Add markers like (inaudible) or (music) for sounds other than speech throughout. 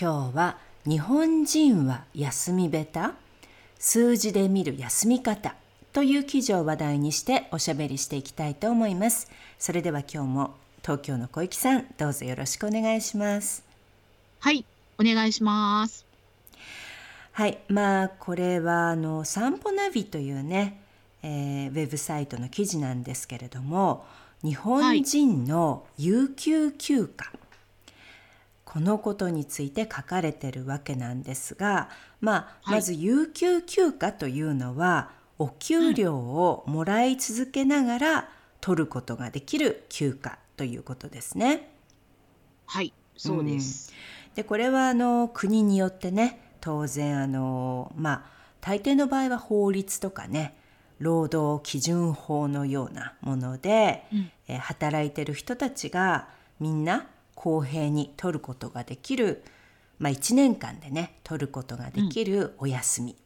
今日は日本人は休みべた数字で見る休み方という記事を話題にしておしゃべりしていきたいと思います。それでは今日も東京の小池さんどうぞよろしくお願いします。はい、お願いします。はい、まあこれはあの散歩ナビというね、えー、ウェブサイトの記事なんですけれども日本人の有給休暇、はいこのことについて書かれてるわけなんですが、まあ、まず有給休暇というのは、お給料をもらい続けながら取ることができる休暇ということですね。はい、そうです。うん、でこれはあの国によってね当然あのまあ大抵の場合は法律とかね労働基準法のようなもので、うん、え働いてる人たちがみんな公平に取ることができる、まあ、1年間でね取ることができるお休み、うん、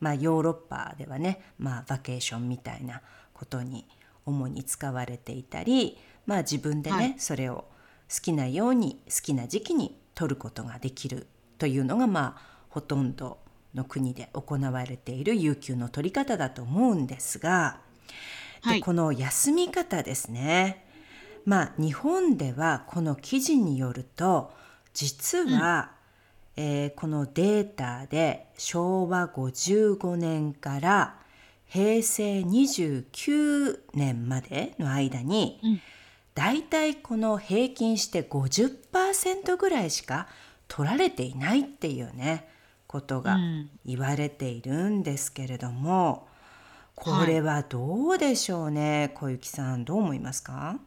まあ、ヨーロッパではね、まあ、バケーションみたいなことに主に使われていたり、まあ、自分でね、はい、それを好きなように好きな時期に取ることができるというのがまあほとんどの国で行われている有給の取り方だと思うんですが、はい、この休み方ですねまあ日本ではこの記事によると実は、うん、えー、このデータで昭和55年から平成29年までの間に、うん、だいたいこの平均して50%ぐらいしか取られていないっていうねことが言われているんですけれども、うん、これはどうでしょうね、はい、小雪さん。どう思いますか？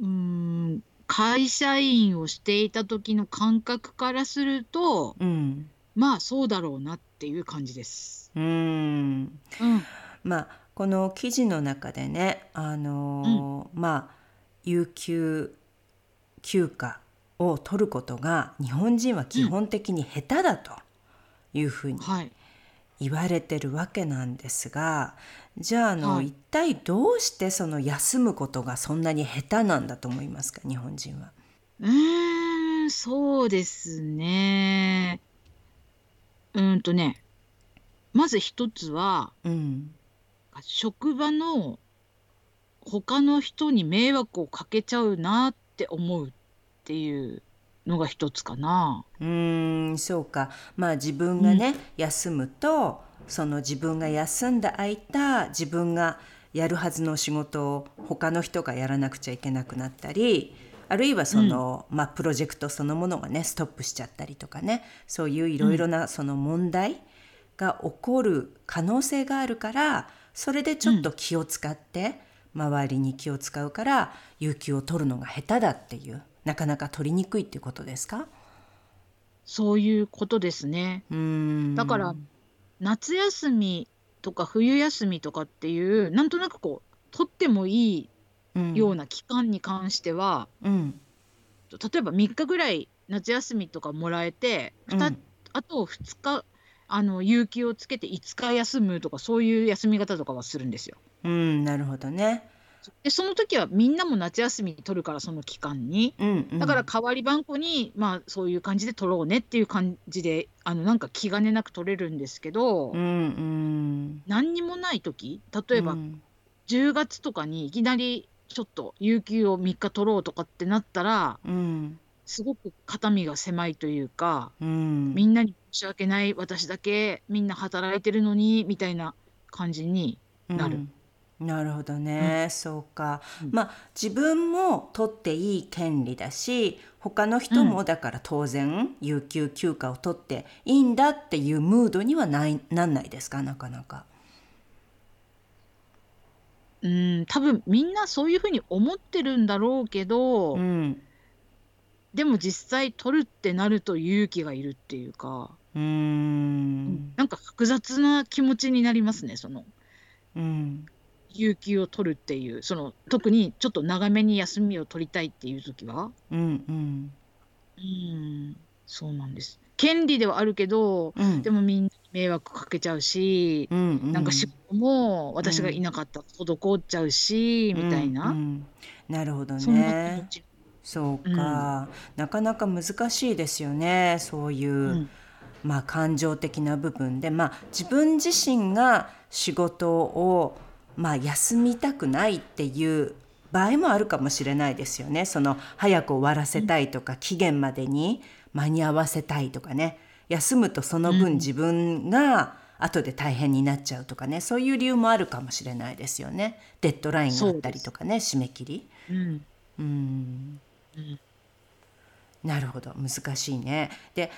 うん会社員をしていた時の感覚からすると、うん、まあそうだろうなっていう感じです。うん、うん、まあこの記事の中でねあのーうん、まあ有給休暇を取ることが日本人は基本的に下手だというふうに言われてるわけなんですが、じゃああの、はい、一体どうしてその休むことがそんなに下手なんだと思いますか日本人は。うーんそうですね。うんとねまず一つは、うん、職場の他の人に迷惑をかけちゃうなって思うっていうのが一つかな。うんそうか。まあ自分がね、うん、休むとその自分が休んだ間自分がやるはずの仕事を他の人がやらなくちゃいけなくなったりあるいはその、うん、まあ、プロジェクトそのものがねストップしちゃったりとかね。そういういろいろなその問題が起こる可能性があるからそれでちょっと気を使って、周りに気を使うから有給を取るのが下手だっていうなかなか取りにくいっていうことですか？そういうことですね。だから夏休みとか冬休みとかっていうなんとなくこう取ってもいいような期間に関しては、うん、例えば3日ぐらい夏休みとかもらえて、うん、あと2日あの有給をつけて5日休むとかそういう休み方とかはするんですよ。うん、なるほどね。でその時はみんなも夏休み取るからその期間に、うんうん、だから代わり番号にまあそういう感じで取ろうねっていう感じであのなんか気兼ねなく取れるんですけど、うんうん、何にもない時例えば、10月とかにいきなりちょっと有給を3日取ろうとかってなったら、うん、すごく肩身が狭いというか、うん、みんなに申し訳ない私だけみんな働いてるのにみたいな感じになる。なるほどね、うん、そうか、うん、まあ自分も取っていい権利だし他の人もだから当然有給休暇を取っていいんだっていうムードにはないなんないですか？なかなか。うん多分みんなそういうふうに思ってるんだろうけど、うん、でも実際取るってなると勇気がいるっていうかうんなんか複雑な気持ちになりますねその、うん、有給を取るっていうその特にちょっと長めに休みを取りたいっていう時は？うんうん。うんそうなんです。権利ではあるけど、うん、でもみんな迷惑かけちゃうし、うんうん、なんか仕事も私がいなかったら滞っちゃうし、うん、みたいな、うんうん、なるほどね。そうか、なかなか難しいですよね。そういう、まあ感情的な部分で。まあ自分自身が仕事をまあ休みたくないっていう場合もあるかもしれないですよね。その早く終わらせたいとか、期限までに間に合わせたいとかね。休むとその分自分が後で大変になっちゃうとかね。そういう理由もあるかもしれないですよね。デッドラインがあったりとかね締め切り。うん、うん。なるほど。難しいね。で、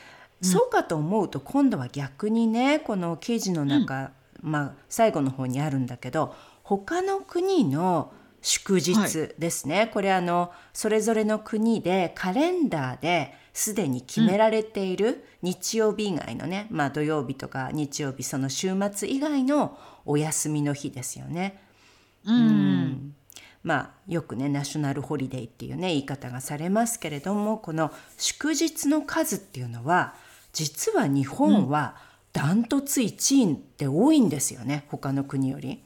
うん、そうかと思うと今度は逆にねこの記事の中、うん、まあ最後の方にあるんだけど他の国の祝日ですね、はい、これあのそれぞれの国でカレンダーですでに決められている日曜日以外のね、うん、まあ土曜日とか日曜日その週末以外のお休みの日ですよね。うん、うん。まあよくねナショナルホリデーっていうね言い方がされますけれどもこの祝日の数っていうのは実は日本はダントツ1位って多いんですよね他の国より。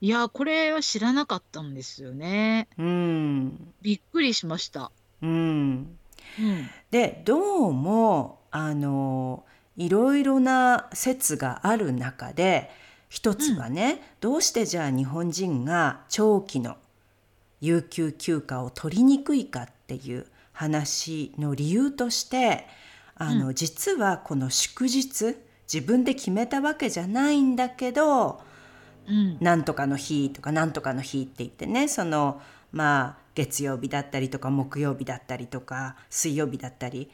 いや、これは知らなかったんですよね。うん。びっくりしました。うん。うん。でどうもあのいろいろな説がある中で一つはね、どうしてじゃあ日本人が長期の有給休暇を取りにくいかっていう話の理由としてあの、実はこの祝日自分で決めたわけじゃないんだけどうん、なんとかの日とかなんとかの日って言ってねそのまあ月曜日だったりとか木曜日だったりとか水曜日だったり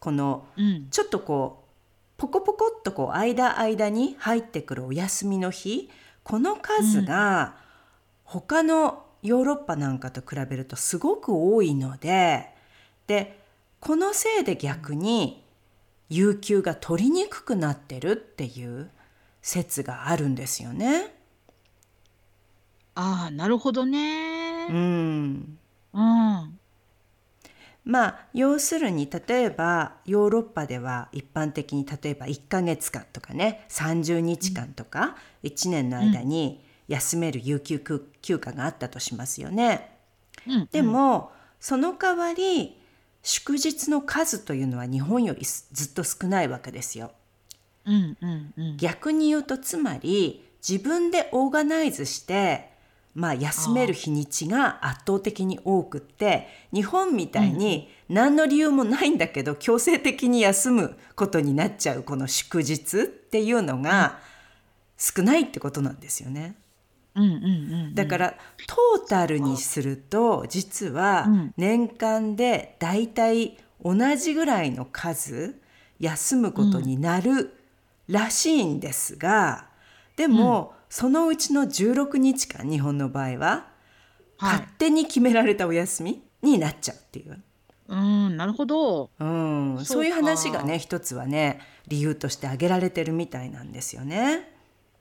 この、ちょっとこうポコポコっとこう間間に入ってくるお休みの日この数が他のヨーロッパなんかと比べるとすごく多いのででこのせいで逆に有給が取りにくくなってるっていう説があるんですよね。ああ、なるほどね。うん。うん。まあ要するに例えばヨーロッパでは一般的に例えば1ヶ月間とかね30日間とか1年の間に休める有給休暇があったとしますよね。うんでもその代わり祝日の数というのは日本よりずっと少ないわけですよ。うんうんうん。逆に言うとつまり自分でオーガナイズしてまあ、休める日にちが圧倒的に多くって日本みたいに何の理由もないんだけど、強制的に休むことになっちゃうこの祝日っていうのが少ないってことなんですよね。だからトータルにすると実は年間でだいたい同じぐらいの数休むことになるらしいんですがでも、そのうちの16日間日本の場合は、はい、勝手に決められたお休みになっちゃうっていう。うんなるほど、うん、そういう話がね一つはね理由として挙げられてるみたいなんですよね。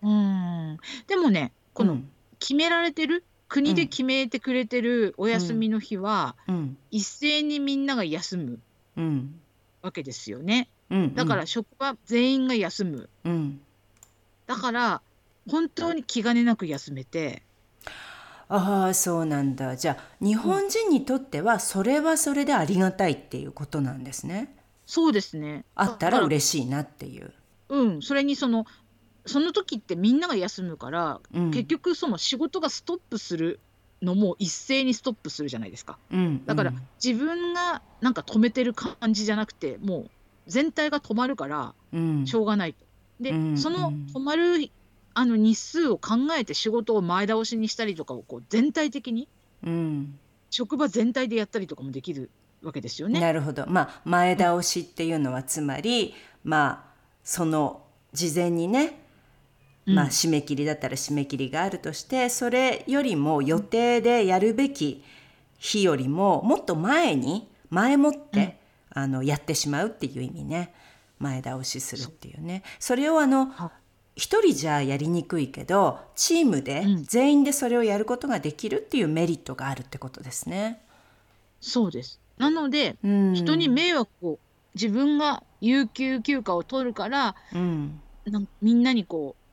うん。でもねこの決められてる、国で決めてくれてるお休みの日は、うん、一斉にみんなが休むわけですよね。うん、だから職場全員が休む。うん、だから本当に気兼ねなく休めて。ああそうなんだ。じゃあ日本人にとってはそれはそれでありがたいっていうことなんですね。そうですね。あったら嬉しいなっていう。うん。それにそのその時ってみんなが休むから、うん、結局その仕事がストップするのも一斉にストップするじゃないですか、うん。うん、だから自分がなんか止めてる感じじゃなくてもう全体が止まるからしょうがないと。で、うんうん、その止まるあの日数を考えて仕事を前倒しにしたりとかをこう全体的に、うん、職場全体でやったりとかもできるわけですよね。なるほど。まあ前倒しっていうのはつまり、まあその事前にねまあ、締め切りだったら締め切りがあるとしてそれよりも予定でやるべき日よりももっと前に前もって、うん、あのやってしまうっていう意味ね。前倒しするっていうね。それをあの一人じゃやりにくいけどチームで全員でそれをやることができるっていうメリットがあるってことですね。そうです。なので、うん、人に迷惑を自分が有給休暇を取るから、うん、みんなにこう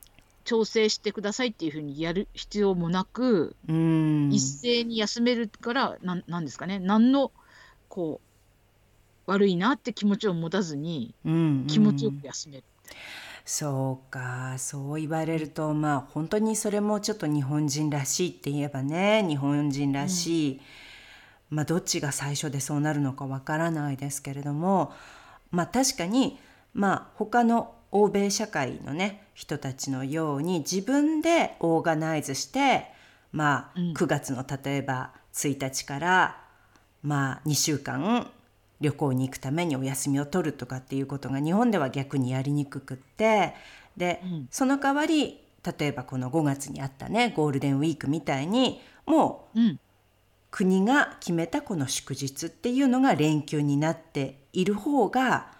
調整してくださいっていうふうにやる必要もなく、うん、一斉に休めるからななんですかね。何のこう悪いなって気持ちを持たずに、うんうん、気持ちよく休める。そうか。そう言われるとまあ本当にそれもちょっと日本人らしいって言えばね日本人らしい、うん、まあどっちが最初でそうなるのかわからないですけれどもまあ確かにまあ他の欧米社会のね人たちのように自分でオーガナイズしてまあ9月の例えば1日からまあ2週間旅行に行くためにお休みを取るとかっていうことが日本では逆にやりにくくってで、うん、その代わり例えばこの5月にあったねゴールデンウィークみたいにもう、国が決めたこの祝日っていうのが連休になっている方が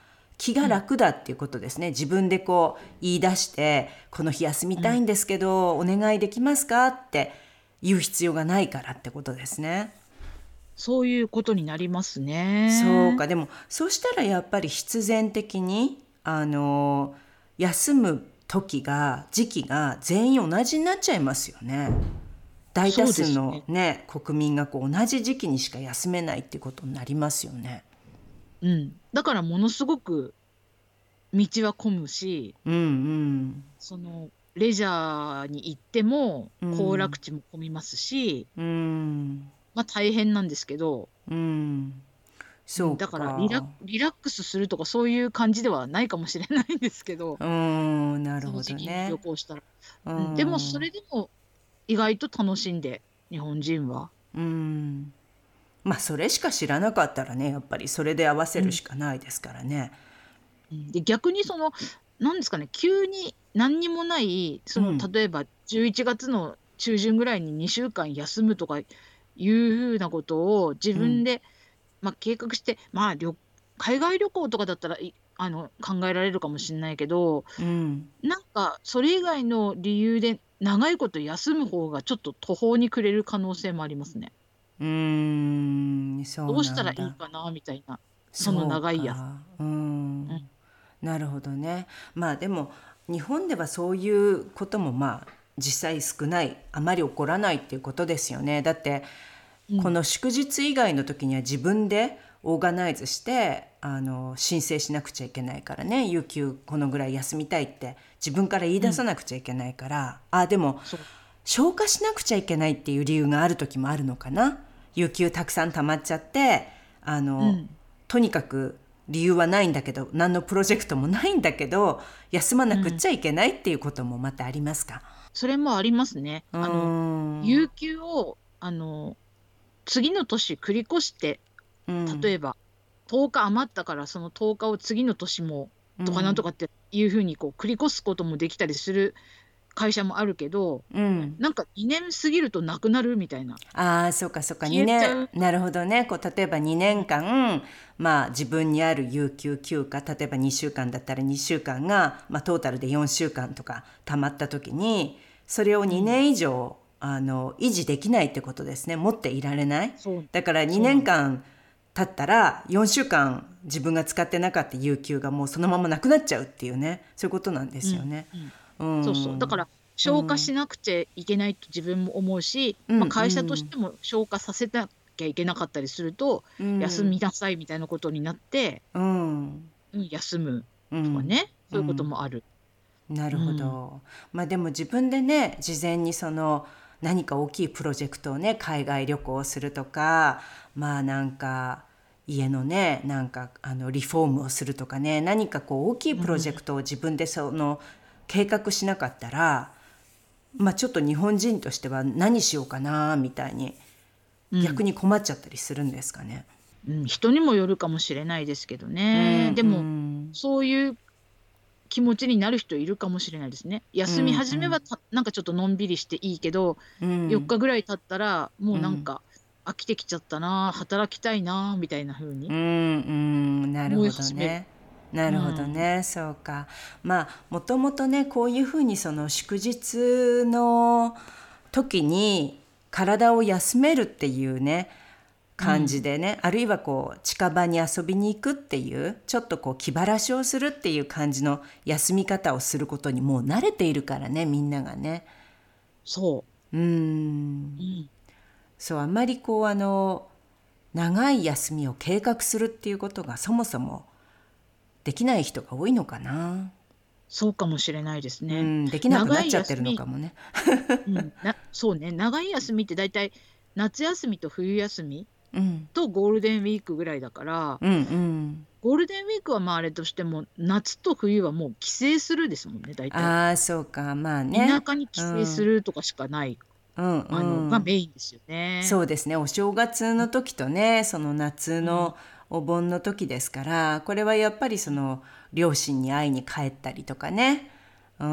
気が楽だっていうことですね、うん、自分でこう言い出して「この日休みたいんですけど、うん、お願いできますか?」って言う必要がないからってことですね。そういうことになりますね。そうかでもそうしたらやっぱり必然的にあの休む時が時期が全員同じになっちゃいますよね。大多数のね、ね、国民がこう同じ時期にしか休めないっていうことになりますよね。うん、だからものすごく道は混むし、うんうん、そのレジャーに行っても行楽地も混みますし、うん、まあ大変なんですけど、うん、そうだからリラリラックスするとかそういう感じではないかもしれないんですけど、うん、なるほどね。旅行したら、うん、でもそれでも意外と楽しんで日本人は。うんまあそれしか知らなかったらねやっぱりそれで合わせるしかないですからね。うん、で逆にその何ですかね急に何にもないその、例えば11月の中旬ぐらいに2週間休むとかいうふうなことを自分で、うん、まあ、計画してまあ海外旅行とかだったらあの考えられるかもしれないけど、うん、なんかそれ以外の理由で長いこと休む方がちょっと途方に暮れる可能性もありますね。うんそうどうしたらいいかなみたいな。その長いや。うん、うん、なるほどね。まあでも日本ではそういうこともまあ実際少ないあまり起こらないっていうことですよね。だって、この祝日以外の時には自分でオーガナイズしてあの申請しなくちゃいけないからね。有給このぐらい休みたいって自分から言い出さなくちゃいけないから、うん、あでも消化しなくちゃいけないっていう理由がある時もあるのかな。有給たくさん溜まっちゃってあの、うん、とにかく理由はないんだけど何のプロジェクトもないんだけど休まなくっちゃいけないっていうこともまたありますか、うん、それもありますね。あの有給をあの次の年繰り越して、例えば10日余ったからその10日を次の年もとかなんとかっていうふうにこう繰り越すこともできたりする会社もあるけど、うん、なんか2年過ぎるとなくなるみたいな。ああそうかそうか。2年なるほどね。こう例えば2年間、まあ、自分にある有給休暇例えば2週間だったら2週間が、まあ、トータルで4週間とかたまった時にそれを2年以上、うん、あの維持できないってことですね。持っていられない。だから2年間経ったら4週間自分が使ってなかった有給がもうそのままなくなっちゃうっていうね。そういうことなんですよね。うんうんそうそう。だから消化しなくちゃいけないと自分も思うし、うん、まあ、会社としても消化させなきゃいけなかったりすると、うん、休みなさいみたいなことになって、うん、休むとかね、そういうこともある。なるほど、まあでも自分でね事前にその何か大きいプロジェクトをね海外旅行するとかまあなんか家のねなんかあのリフォームをするとかね何かこう大きいプロジェクトを自分でその、計画しなかったら、まあ、ちょっと日本人としては何しようかなみたいに逆に困っちゃったりするんですかね。うん、人にもよるかもしれないですけどね、うん、でも、うん、そういう気持ちになる人いるかもしれないですね。休み始めはた、なんかちょっとのんびりしていいけど、うん、4日ぐらい経ったらもうなんか、飽きてきちゃったな働きたいなみたいな風に。うんうん。なるほどね。なるほどね、うん、そうか。まあもともとねこういうふうにその祝日の時に体を休めるっていうね感じでね、うん、あるいはこう近場に遊びに行くっていうちょっとこう気晴らしをするっていう感じの休み方をすることにもう慣れているからねみんながね。そう。うん、うん、そうあんまりこうあの長い休みを計画するっていうことがそもそもできない人が多いのかな。そうかもしれないですね。うん、できなくなっちゃってるのかもね。うん、なそうね長い休みって大体夏休みと冬休みとゴールデンウィークぐらいだから、うんうん、ゴールデンウィークはまああれとしても夏と冬はもう帰省するですもんね大体。ああそうかまあね。田舎に帰省するとかしかないうんうん、あのがメインですよね。そうですねお正月の時とねその夏のお盆の時ですから、これはやっぱりその両親に会いに帰ったりとかね、うん、う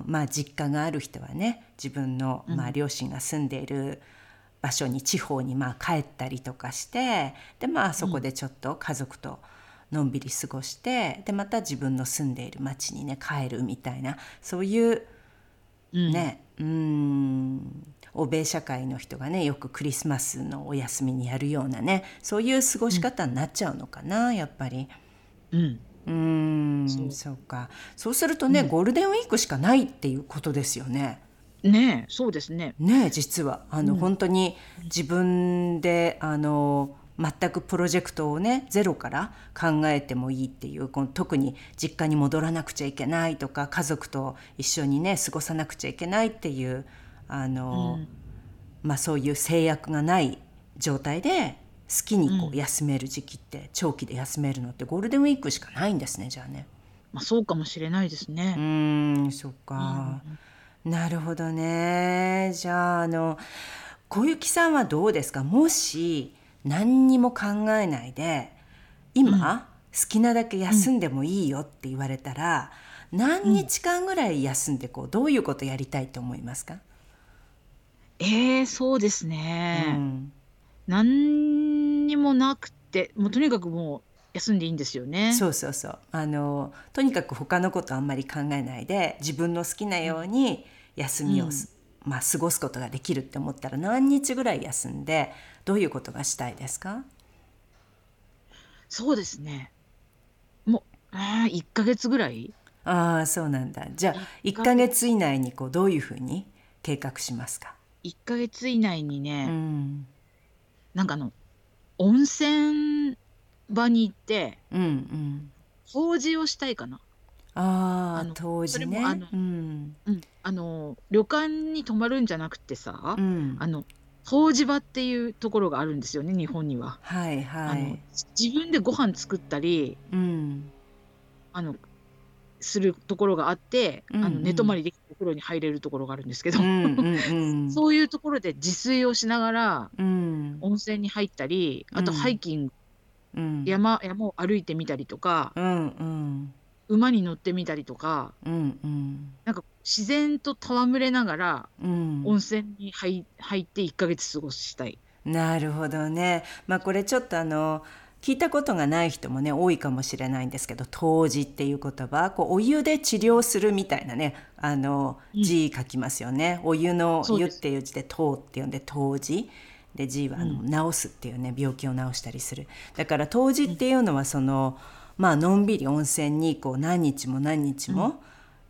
ん、まあ実家がある人はね自分の、まあ、両親が住んでいる場所に地方にまあ帰ったりとかしてでまあそこでちょっと家族とのんびり過ごしてでまた自分の住んでいる町にね帰るみたいなそういうね、うん、うん欧米社会の人がねよくクリスマスのお休みにやるようなねそういう過ごし方になっちゃうのかな、うん、やっぱり。うん。うんそう。か。そうするとね、うん、ゴールデンウィークしかないっていうことですよね。ねそうですね。ね実は。あの、うん、本当に自分であの全くプロジェクトをねゼロから考えてもいいっていうこの特に実家に戻らなくちゃいけないとか家族と一緒にね過ごさなくちゃいけないっていうあの、うん、まあ、そういう制約がない状態で好きにこう休める時期って、うん、長期で休めるのってゴールデンウィークしかないんですねじゃあね。まあ、そうかもしれないですね。うんそっか、うん、なるほどね。じゃああの小雪さんはどうですか？もし何にも考えないで今、好きなだけ休んでもいいよって言われたら、何日間ぐらい休んでこうどういうことやりたいと思いますか、ええ、そうですね。うん。何にもなくて、もうとにかくもう休んでいいんですよね。そうそうそう。あのとにかく他のことあんまり考えないで自分の好きなように休みを、うん、まあ、過ごすことができるって思ったら何日ぐらい休んでどういうことがしたいですか？そうですね。もう、あ1ヶ月ぐらい？ああそうなんだ。じゃあ1ヶ月以内にこうどういうふうに計画しますか？1ヶ月以内にね、うん、なんかあの温泉場に行って、うんうん、掃除をしたいかな。ああ当時ね。あの、うん、うん、あの旅館に泊まるんじゃなくてさ、うん、あの掃除場っていうところがあるんですよね日本には。はいはい。自分でご飯作ったり、うん、あのするところがあって、うんうん、あの寝泊まりでき風呂に入れるところがあるんですけど、うんうんうん、そういうところで自炊をしながら、うん、温泉に入ったりあとハイキング、うん、山山を歩いてみたりとか、うんうん、馬に乗ってみたりとか、うんうん、なんか自然と戯れながら、温泉に入入って1ヶ月過ごしたい。なるほどね。まあこれちょっとあの聞いたことがない人もね多いかもしれないんですけど「湯治」っていう言葉こうお湯で治療するみたいなねあの字書きますよね、うん、お湯の「湯」っていう字で「湯」って呼んで「湯治」で字はあの、治すっていうね病気を治したりする。だから湯治っていうのはその、まあのんびり温泉にこう何日も何日も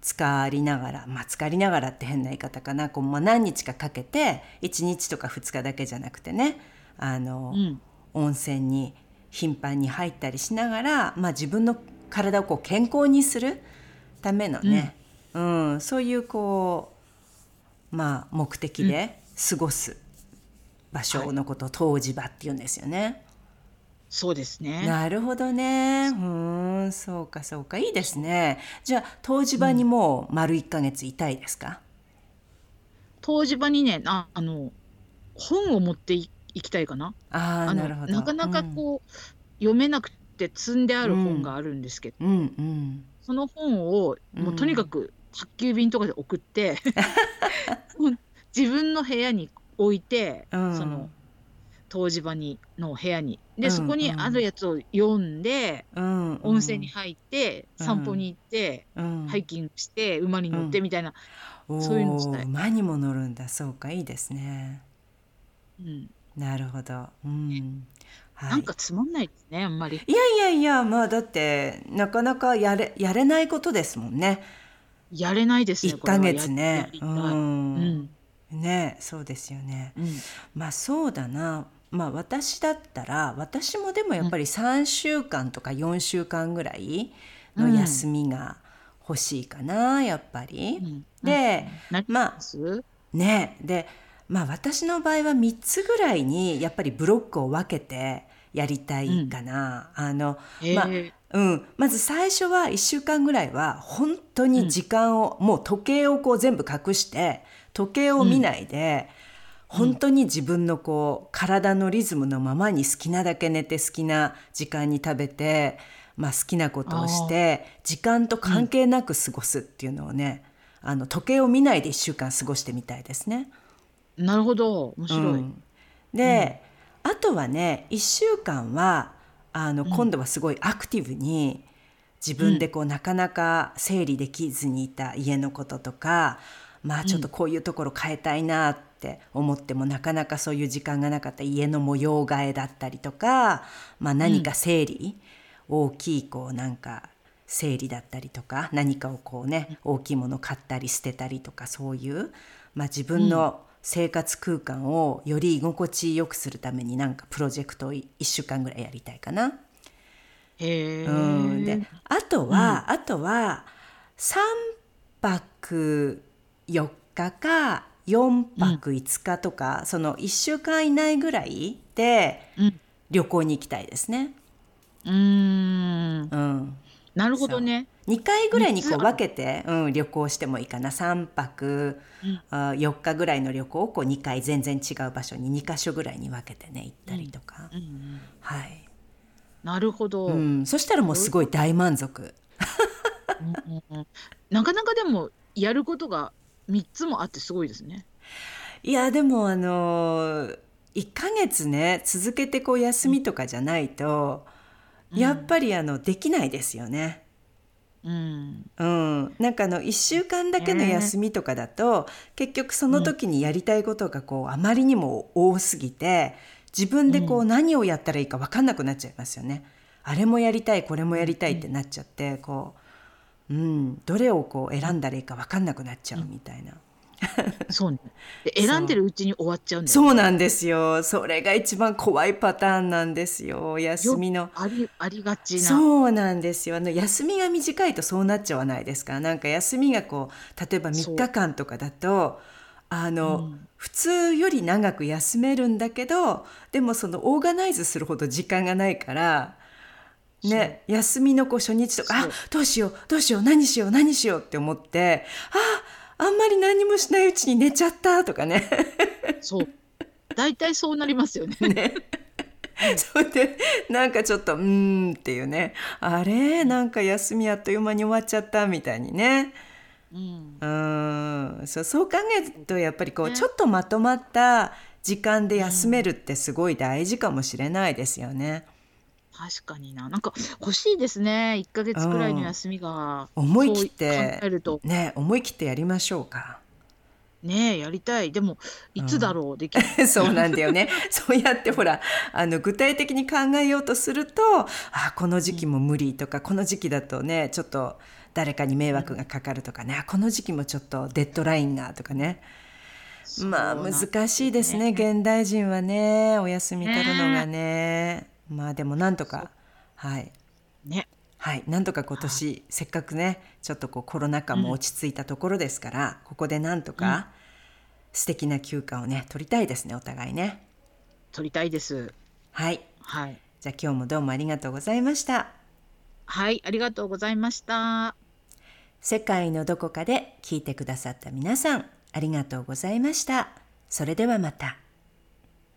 浸かりながら、まあ浸かりながらって変な言い方かな。こう、まあ、何日かかけて1日とか2日だけじゃなくてねあの、うん、温泉に頻繁に入ったりしながら、まあ、自分の体をこう健康にするためのね、うん、うん、そういうこう、まあ、目的で過ごす場所のことを湯治場っていうんですよね。そうですね。なるほどね。うん、そうかそうかいいですね。じゃあ湯治場にもう丸一ヶ月いたいですか？湯治場にね、あ、あの本を持ってい行きたいかな。ああ、なるほど。なかなかこう、読めなくて積んである本があるんですけど、うん。うん。その本をもうとにかく宅急便とかで送って (laughs) 自分の部屋に置いて、その湯治場にの部屋に。で、そこにあるやつを読んで、温泉に入って散歩に行って、ハイキングして馬に乗ってみたいな、そういうのしたい。馬にも乗るんだ。そうかいいですね。うんなるほど。うん。はい、なんかつまんないですねあんまり。いやいやいやまあだってなかなかやれやれないことですもんね。やれないですね1ヶ月ね。うん、うん。ねそうですよね、うん、まあそうだな。まあ私だったら私もでもやっぱり3週間とか4週間ぐらいの休みが欲しいかなやっぱり。うん、で、まあねでまあ私の場合は3つぐらいにやっぱりブロックを分けてやりたいかな。うん、あの、まあうん、まず最初は1週間ぐらいは本当に時間を、もう時計をこう全部隠して時計を見ないで、本当に自分のこう体のリズムのままに好きなだけ寝て好きな時間に食べて、まあ、好きなことをして時間と関係なく過ごすっていうのをね、うん、あの時計を見ないで1週間過ごしてみたいですね。なるほど。面白い。うん、で、うん、あとはね1週間はあの今度はすごいアクティブに自分でこう、なかなか整理できずにいた家のこととかまあちょっとこういうところ変えたいなって思っても、なかなかそういう時間がなかった家の模様替えだったりとか、まあ、何か整理、大きいこうなんか整理だったりとか何かをこうね大きいもの買ったり捨てたりとかそういう、まあ、自分の生活空間をより居心地よくするためになんかプロジェクトを1週間ぐらいやりたいかな。へうん、であとは、うん、あとは3泊4日か4泊5日とか、うん、その1週間以内ぐらいで旅行に行きたいですね。うん、うん、なるほどね。2回ぐらいにこう分けて、うん、旅行してもいいかな。3泊、うん、4日ぐらいの旅行をこう2回全然違う場所に2か所ぐらいに分けてね行ったりとか、うん。うん、はい。なるほど、うん、そしたらもうすごい大満足。なかなかでもやることが3つもあってすごいですね。いやでもあの1ヶ月ね続けてこう休みとかじゃないと、うん、やっぱりあのできないですよね。うん、うん、なんかあの1週間だけの休みとかだと、えー、結局その時にやりたいことがこうあまりにも多すぎて自分でこう何をやったらいいか分かんなくなっちゃいますよね。あれもやりたいこれもやりたいってなっちゃってこううん、どれをこう選んだらいいか分かんなくなっちゃうみたいな。(laughs) そうね。で選んでるうちに終わっちゃうんだよ、ね、そうなんですよ。それが一番怖いパターンなんですよ。休みの。ありありがちな。そうなんですよ。あの休みが短いとそうなっちゃわないですか？なんか休みがこう例えば3日間とかだと。あの、うん、普通より長く休めるんだけどでもそのオーガナイズするほど時間がないからね、休みのこう初日とか、あ、どうしよう、どうしよう、何しよう、何しようって思って、あ、あんまり何もしないうちに寝ちゃったとかね。そう。大体そうなりますよね。ねそれでなんかちょっとうーんっていうねあれ？なんか休みあっという間に終わっちゃったみたいにね。うん、うんそうそう考えるとやっぱりこう、ね、ちょっとまとまった時間で休めるってすごい大事かもしれないですよね。確かにな。なんか欲しいですね。1ヶ月くらいの休みが。思い切って考えると。ね、思い切ってやりましょうか。ねえ、やりたい。でも、いつだろう、できる。(laughs) そうなんだよね。そうやってほら、あの具体的に考えようとすると、あこの時期も無理とか、この時期だとね、ちょっと誰かに迷惑がかかるとかね、あこの時期もちょっとデッドラインがとかね。まあ難しいですね、現代人はね、お休み取るのがね。まあでもなんとかはい。ね。はい。なんとか今年せっかくねちょっとこうコロナ禍も落ち着いたところですから、ここでなんとか素敵な休暇をね取りたいですねお互いね。取りたいです。はい。はい。じゃあ今日もどうもありがとうございました。はいありがとうございました。世界のどこかで聞いてくださった皆さんありがとうございました。それではまた